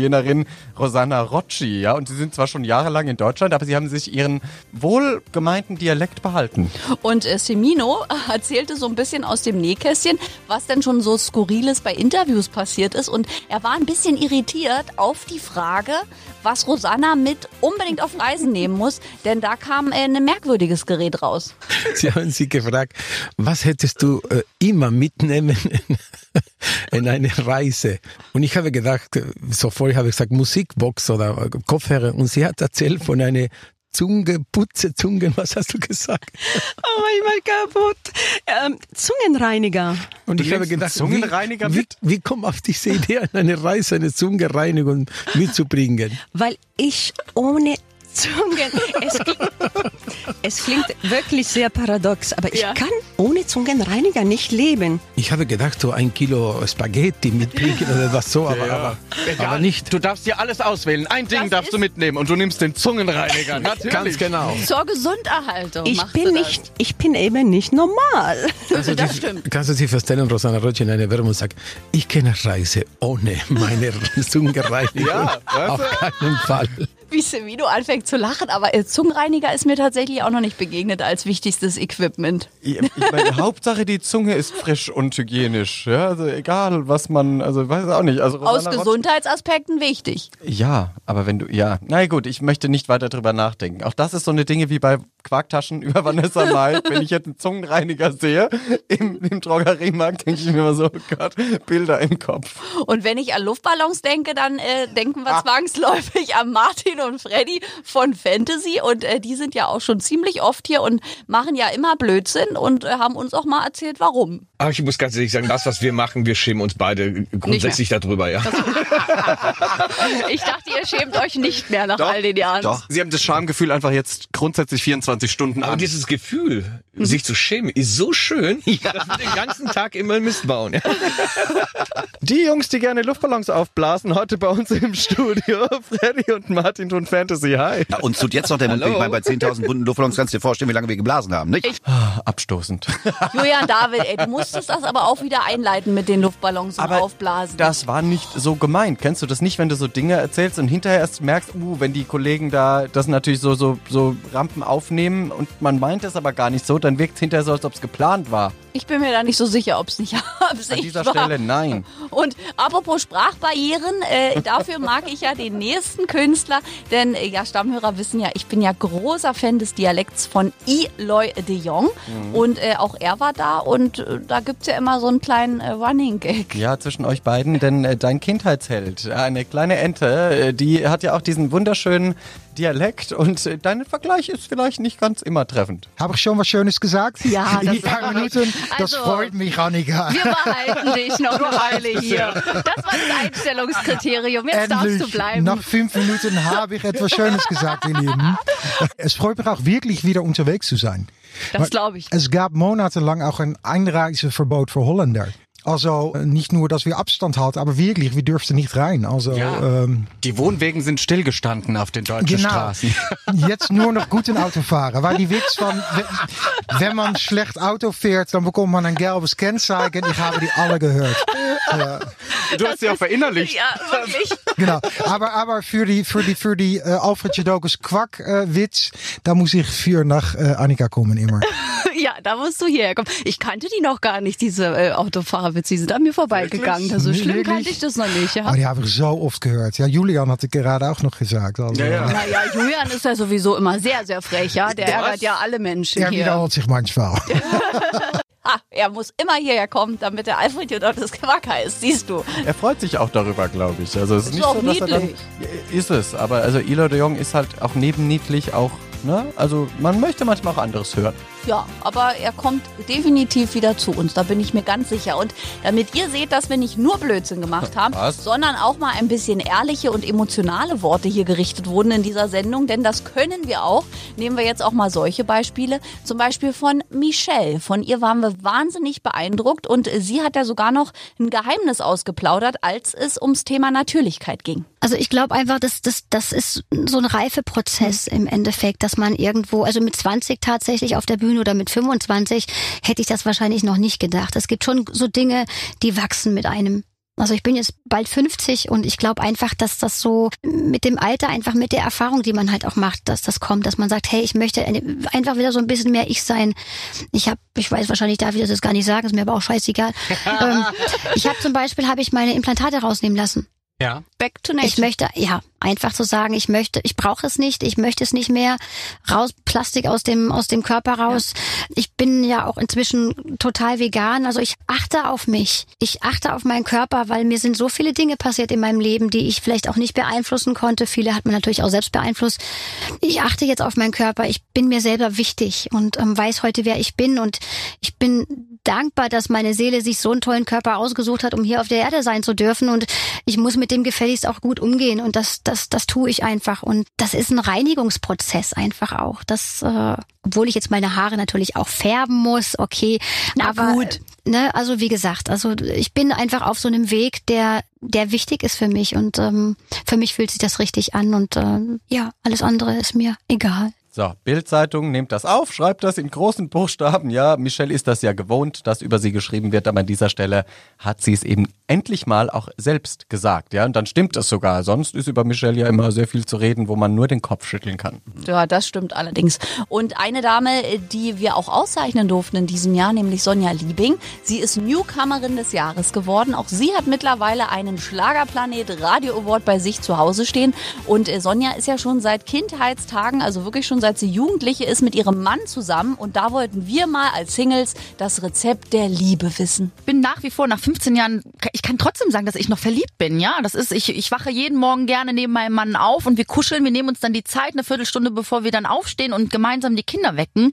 Lieblingsitalienerin Rosanna Rocci. Ja, und sie sind zwar schon jahrelang in Deutschland, aber sie haben sich ihren wohlgemeinten Dialekt behalten. Und äh, Semino erzählte so ein bisschen aus dem Nähkästchen, was denn schon so Skurriles bei Interviews passiert ist. Und er war ein bisschen irritiert auf die Frage, was Rosanna mit unbedingt auf Reisen nehmen muss. Denn da kam äh, ein merkwürdiges Gerät raus. Sie haben sie gefragt, was hättest du äh, immer mitnehmen in, in eine Reise? Und ich habe gedacht, äh, sofort habe ich gesagt, Musikbox oder äh, Kopfhörer. Und sie hat erzählt von einer Zunge, Putze, Zungen, was hast du gesagt? Oh manchmal kaputt. Ähm, Zungenreiniger. Und ich habe gedacht, Zungenreiniger wie, wie, wie kommt auf diese Idee, an eine Reise eine Zungenreinigung mitzubringen? Weil ich ohne Zungen. Es klingt, es klingt wirklich sehr paradox, aber ich Ja. kann ohne Zungenreiniger nicht leben. Ich habe gedacht, so ein Kilo Spaghetti mitbringen oder was so, aber, aber, Egal, aber nicht. Du darfst dir alles auswählen. Ein Ding Das darfst du mitnehmen und du nimmst den Zungenreiniger. Natürlich. Ganz genau. Zur Gesunderhaltung. Ich bin nicht, ich bin eben nicht normal. Also das die- stimmt. Kannst du dir vorstellen, Rosanna Rocci in einer Werbung sagt, ich kenne Reise ohne meine Zungenreinigung. Ja, Auf keinen Fall. Wie Semino anfängt zu lachen, aber äh, Zungenreiniger ist mir tatsächlich auch noch nicht begegnet als wichtigstes Equipment. Ich, ich meine, Hauptsache die Zunge ist frisch und hygienisch. Ja, also egal, was man, also weiß auch nicht. Also Aus Gesundheitsaspekten wichtig. Ja, aber wenn du, ja, na gut, ich möchte nicht weiter drüber nachdenken. Auch das ist so eine Dinge wie bei Quarktaschen über Vanessa Mai. wenn ich jetzt einen Zungenreiniger sehe im, im Drogeriemarkt, denke ich mir immer so, oh Gott, Bilder im Kopf. Und wenn ich an Luftballons denke, dann äh, denken wir zwangsläufig an Martin und Freddy von Fantasy. Und äh, die sind ja auch schon ziemlich oft hier und machen ja immer Blödsinn und äh, haben uns auch mal erzählt, warum. Aber ich muss ganz ehrlich sagen, das, was wir machen, wir schämen uns beide grundsätzlich darüber, ja. Ich dachte, ihr schämt euch nicht mehr nach all den Jahren. Sie haben das Schamgefühl einfach jetzt grundsätzlich 24 Stunden Aber an. dieses Gefühl, sich zu schämen, ist so schön, dass wir den ganzen Tag immer Mist bauen. Ja. Die Jungs, die gerne Luftballons aufblasen, heute bei uns im Studio. Freddy und Martin von Fantasy. Hi. Ja, uns tut jetzt noch der Mund. Ich meine, bei 10.000 Wunden Luftballons kannst du dir vorstellen, wie lange wir geblasen haben, nicht? Abstoßend. Julian David, ey, du musstest das aber auch wieder einleiten mit den Luftballons und Aber aufblasen. Das war nicht so gemeint. Kennst du das nicht, wenn du so Dinge erzählst und hinterher erst merkst, uh, wenn die Kollegen da das natürlich so, so, so Rampen aufnehmen und man meint es aber gar nicht so, dann wirkt es hinterher so, als ob es geplant war. Ich bin mir da nicht so sicher, ob es nicht Absicht An dieser war. Stelle nein. Und apropos Sprachbarrieren, äh, dafür mag ich ja den nächsten Künstler, denn äh, ja, Stammhörer wissen ja, ich bin ja großer Fan des Dialekts von Eloy de Jong Mhm. und äh, auch er war da und äh, da gibt's ja immer so einen kleinen äh, Running Gag. Ja, zwischen euch beiden, denn äh, dein Kindheitsheld, eine kleine Ente, äh, die hat ja auch diesen wunderschönen Dialekt und äh, dein Vergleich ist vielleicht nicht ganz immer treffend. Habe ich schon was Schönes gesagt? Ja, das die paar war- Minuten. Das Also, freut mich, Annika. Wir behalten dich noch eine Weile hier. Das war das Einstellungskriterium. Jetzt darfst du Endlich, bleiben. nach fünf Minuten habe ich etwas Schönes gesagt, ihr Lieben. Es freut mich auch wirklich wieder unterwegs zu sein. Das glaube ich. Es gab monatelang auch ein Einreiseverbot für Holländer. Also nicht nur, dass wir Abstand halten, aber wirklich, wir durften nicht rein. Also ähm, Die Wohnwegen sind stillgestanden auf den deutschen Genau. Straßen. Jetzt nur noch guten Auto fahren. Weil die Witz von, wenn- man schlecht Auto fährt, dann bekommt man ein gelbes Kennzeichen. Ich habe die alle gehört. Ja. Du hast sie auch verinnerlicht. Ja, wirklich. Genau. Aber, aber für die, für die, für die äh, Alfred Jodocus Quack äh, Witz, da muss ich für nach äh, Annika kommen immer. Ja, da musst du hierher kommen. Ich kannte die noch gar nicht, diese äh, Autofahrerwitze. Die sind an mir vorbeigegangen. So Nee, schlimm wirklich? kannte ich das noch nicht. Ja? Aber die habe ich so oft gehört. Ja, Julian hatte gerade auch noch gesagt. Also, Naja, Julian ist ja sowieso immer sehr, sehr frech, ja. Der Was? ärgert ja alle Menschen Er hier. wiederholt sich manchmal. Ha, er muss immer hierher kommen, damit der Alfred Jodottes Quack heißt, siehst du. Er freut sich auch darüber, glaube ich. Also es ist, Ist nicht auch so, dass er dann, niedlich. Ja, ist es, aber also Elo de Jong ist halt auch neben niedlich auch, ne? Also man möchte manchmal auch anderes hören. Ja, aber er kommt definitiv wieder zu uns, da bin ich mir ganz sicher. Und damit ihr seht, dass wir nicht nur Blödsinn gemacht haben, Was? sondern auch mal ein bisschen ehrliche und emotionale Worte hier gerichtet wurden in dieser Sendung, denn das können wir auch. Nehmen wir jetzt auch mal solche Beispiele, zum Beispiel von Michelle. Von ihr waren wir wahnsinnig beeindruckt und sie hat ja sogar noch ein Geheimnis ausgeplaudert, als es ums Thema Natürlichkeit ging. Also ich glaube einfach, dass das, das ist so ein Reifeprozess im Endeffekt, dass man irgendwo, also mit 20 tatsächlich auf der Bühne oder mit 25 hätte ich das wahrscheinlich noch nicht gedacht. Es gibt schon so Dinge, die wachsen mit einem. Also ich bin jetzt bald 50 und ich glaube einfach, dass das so mit dem Alter, einfach mit der Erfahrung, die man halt auch macht, dass das kommt, dass man sagt, hey, ich möchte einfach wieder so ein bisschen mehr ich sein. Ich habe, ich weiß wahrscheinlich, darf ich das jetzt gar nicht sagen, ist mir aber auch scheißegal. ähm, ich habe zum Beispiel, habe ich meine Implantate rausnehmen lassen. Ja. Back to nature. Ich möchte, ja, einfach zu sagen, ich möchte, ich brauche es nicht, ich möchte es nicht mehr. Raus, Plastik aus dem, aus dem Körper raus. Ich bin ja auch inzwischen total vegan. Also ich achte auf mich. Ich achte auf meinen Körper, weil mir sind so viele Dinge passiert in meinem Leben, die ich vielleicht auch nicht beeinflussen konnte. Viele hat man natürlich auch selbst beeinflusst. Ich achte jetzt auf meinen Körper. Ich bin mir selber wichtig und ähm, weiß heute, wer ich bin. Und ich bin dankbar, dass meine Seele sich so einen tollen Körper ausgesucht hat, um hier auf der Erde sein zu dürfen. Und ich muss mit dem gefälligst auch gut umgehen. Und das, das, das tue ich einfach. Und das ist ein Reinigungsprozess einfach auch. Das, äh, obwohl ich jetzt meine Haare natürlich auch färben muss, okay. Na aber, gut. Ne, also wie gesagt, also ich bin einfach auf so einem Weg, der, der wichtig ist für mich. Und ähm, für mich fühlt sich das richtig an. Und ähm, ja, alles andere ist mir egal. So, Bildzeitung nehmt das auf, schreibt das in großen Buchstaben. Ja, Michelle ist das ja gewohnt, dass über sie geschrieben wird, aber an dieser Stelle hat sie es eben endlich mal auch selbst gesagt. Ja, und dann stimmt es sogar. Sonst ist über Michelle ja immer sehr viel zu reden, wo man nur den Kopf schütteln kann. Ja, das stimmt allerdings. Und eine Dame, die wir auch auszeichnen durften in diesem Jahr, nämlich Sonja Liebing. Sie ist Newcomerin des Jahres geworden. Auch sie hat mittlerweile einen Schlagerplanet Radio Award bei sich zu Hause stehen. Und äh, Sonja ist ja schon seit Kindheitstagen, also wirklich schon seit sie Jugendliche ist, mit ihrem Mann zusammen. Und da wollten wir mal als Singles das Rezept der Liebe wissen. bin nach wie vor nach 15 Jahren, ich kann trotzdem sagen, dass ich noch verliebt bin, ja. Das ist, ich, ich wache jeden Morgen gerne neben meinem Mann auf und wir kuscheln, wir nehmen uns dann die Zeit, eine Viertelstunde, bevor wir dann aufstehen und gemeinsam die Kinder wecken.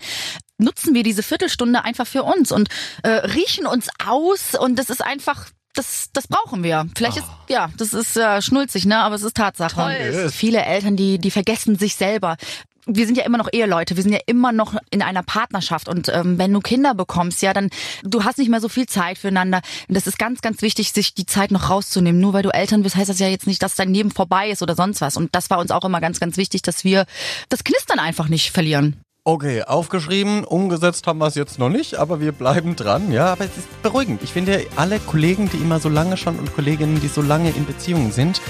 Nutzen wir diese Viertelstunde einfach für uns und äh, riechen uns aus und das ist einfach das, das brauchen wir. Vielleicht ist, ja, das ist äh, schnulzig, ne? Aber es ist Tatsache. Toll. Viele Eltern, die, die vergessen sich selber wir sind ja immer noch Eheleute, wir sind ja immer noch in einer Partnerschaft und ähm, wenn du Kinder bekommst, ja, dann du hast nicht mehr so viel Zeit füreinander. Und das ist ganz, ganz wichtig, sich die Zeit noch rauszunehmen. Nur weil du Eltern bist, heißt das ja jetzt nicht, dass dein Leben vorbei ist oder sonst was. Und das war uns auch immer ganz, ganz wichtig, dass wir das Knistern einfach nicht verlieren. Okay, aufgeschrieben, umgesetzt haben wir es jetzt noch nicht, aber wir bleiben dran, ja. Aber es ist beruhigend. Ich finde, alle Kollegen, die immer so lange schon und Kolleginnen, die so lange in Beziehungen sind,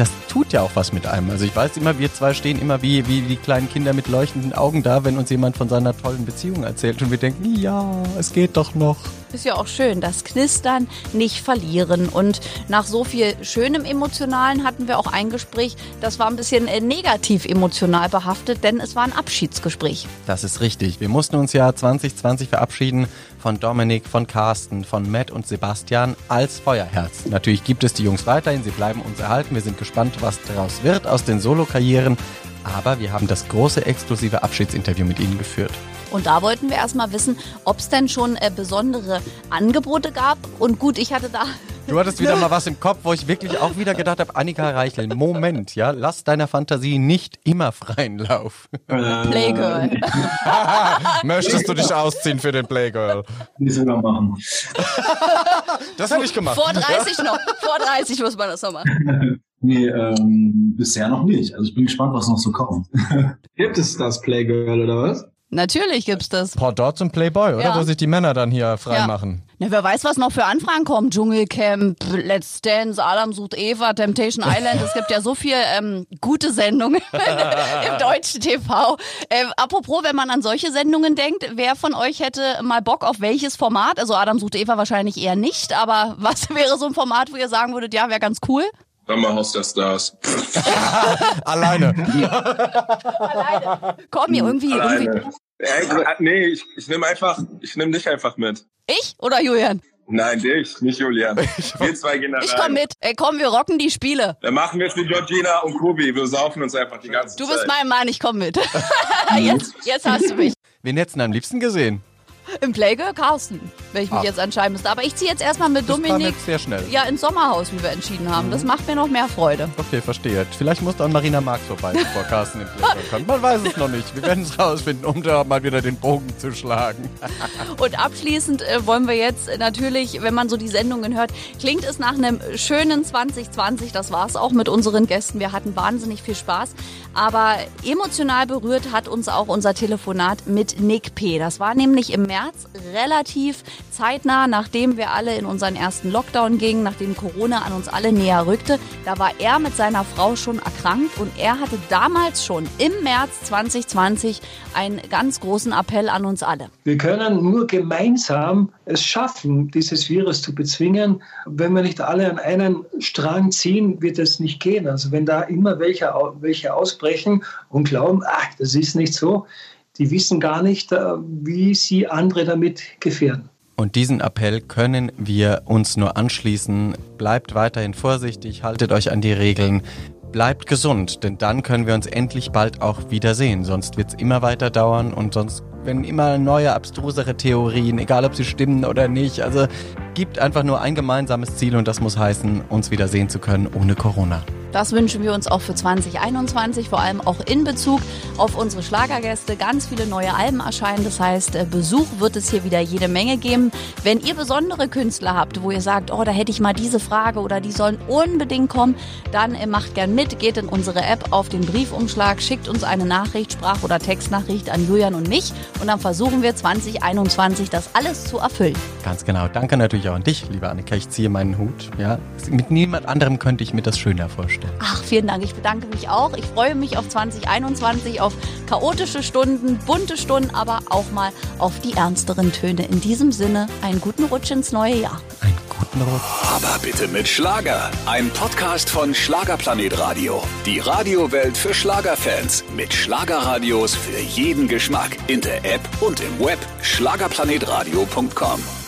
das tut ja auch was mit einem. Also ich weiß immer, wir zwei stehen immer wie, wie die kleinen Kinder mit leuchtenden Augen da, wenn uns jemand von seiner tollen Beziehung erzählt und wir denken, ja, es geht doch noch. Ist ja auch schön, das Knistern nicht verlieren. Und nach so viel schönem Emotionalen hatten wir auch ein Gespräch, das war ein bisschen äh, negativ emotional behaftet, denn es war ein Abschiedsgespräch. Das ist richtig. Wir mussten uns ja 2020 verabschieden von Dominik, von Carsten, von Matt und Sebastian als Feuerherz. Natürlich gibt es die Jungs weiterhin, sie bleiben uns erhalten. Wir sind gespannt, was daraus wird aus den Solo-Karrieren. Aber wir haben das große exklusive Abschiedsinterview mit ihnen geführt. Und da wollten wir erstmal wissen, ob es denn schon äh, besondere Angebote gab. Und gut, ich hatte da. Du hattest wieder mal was im Kopf, wo ich wirklich auch wieder gedacht habe, Annika Reichel, Moment, ja, lass deiner Fantasie nicht immer freien Lauf. Playgirl. Möchtest du dich ausziehen für den Playgirl? Die sogar machen. Das habe ich gemacht. Vor 30 noch. Vor 30 muss man das noch machen. Nee, ähm, bisher noch nicht. Also ich bin gespannt, was noch so kommt. Gibt es das Playgirl oder was? Natürlich gibt's das. Pendant zum Playboy, oder? Ja. Wo sich die Männer dann hier frei Ja. Na, wer weiß, was noch für Anfragen kommen. Dschungelcamp, Let's Dance, Adam sucht Eva, Temptation Island. Es gibt ja so viel ähm, gute Sendungen im deutschen TV. Ähm, apropos, wenn man an solche Sendungen denkt, wer von euch hätte mal Bock auf welches Format? Also Adam sucht Eva wahrscheinlich eher nicht, aber was wäre so ein Format, wo ihr sagen würdet, ja, wäre ganz cool? Sommerhaus der Stars. Alleine. Komm, ihr irgendwie, irgendwie. Alleine. Ey, äh, nee, ich, ich nehme einfach, ich nehme dich einfach mit. Ich oder Julian? Nein, dich, nicht Julian. Wir zwei gehen da Ich komm mit. Ey, komm, wir rocken die Spiele. Dann machen wir es wie Georgina und Kubi. Wir saufen uns einfach die ganze Du Zeit. bist mein Mann, ich komm mit. jetzt, jetzt hast du mich. Wen hättest du am liebsten gesehen? Im Playgirl Carsten, wenn ich mich Ach. jetzt entscheiden müsste. Aber ich ziehe jetzt erstmal mit Das Dominik jetzt sehr schnell. ja ins Sommerhaus, wie wir entschieden haben. Mhm. Das macht mir noch mehr Freude. Okay, verstehe. Vielleicht muss dann Marina Marx vorbei, bevor Carsten im Playboy kommt. Man weiß es noch nicht. Wir werden es rausfinden, um da mal wieder den Bogen zu schlagen. Und abschließend äh, wollen wir jetzt äh, natürlich, wenn man so die Sendungen hört, klingt es nach einem schönen 2020. Das war es auch mit unseren Gästen. Wir hatten wahnsinnig viel Spaß. Aber emotional berührt hat uns auch unser Telefonat mit Nick P. Das war nämlich im März relativ zeitnah, nachdem wir alle in unseren ersten Lockdown gingen, nachdem Corona an uns alle näher rückte. Da war er mit seiner Frau schon erkrankt und er hatte damals schon im März 2020 einen ganz großen Appell an uns alle. Wir können nur gemeinsam es schaffen, dieses Virus zu bezwingen. Wenn wir nicht alle an einen Strang ziehen, wird es nicht gehen. Also wenn da immer welche, welche ausbrechen und glauben, ach, das ist nicht so, die wissen gar nicht, äh, wie sie andere damit gefährden. Und diesen Appell können wir uns nur anschließen. Bleibt weiterhin vorsichtig, haltet euch an die Regeln, bleibt gesund, denn dann können wir uns endlich bald auch wiedersehen. Sonst wird es immer weiter dauern und sonst werden immer neue, abstrusere Theorien, egal ob sie stimmen oder nicht. Also gibt einfach nur ein gemeinsames Ziel und das muss heißen, uns wiedersehen zu können ohne Corona. Das wünschen wir uns auch für 2021, vor allem auch in Bezug auf unsere Schlagergäste. Ganz viele neue Alben erscheinen. Das heißt, äh, Besuch wird es hier wieder jede Menge geben. Wenn ihr besondere Künstler habt, wo ihr sagt, oh, da hätte ich mal diese Frage oder die sollen unbedingt kommen, dann äh, macht gern mit, geht in unsere App auf den Briefumschlag, schickt uns eine Nachricht, Sprach- oder Textnachricht an Julian und mich und dann versuchen wir 2021 das alles zu erfüllen. Ganz genau. Danke natürlich auch an dich, liebe Annika. Ich ziehe meinen Hut. Ja, mit niemand anderem könnte ich mir das schöner vorstellen. Ach, vielen Dank. Ich bedanke mich auch. Ich freue mich auf 2021, auf chaotische Stunden, bunte Stunden, aber auch mal auf die ernsteren Töne. In diesem Sinne, einen guten Rutsch ins neue Jahr. Aber bitte mit Schlager. Ein Podcast von Schlagerplanet Radio. Die Radiowelt für Schlagerfans. Mit Schlagerradios für jeden Geschmack. In der App und im Web. Schlagerplanetradio.com.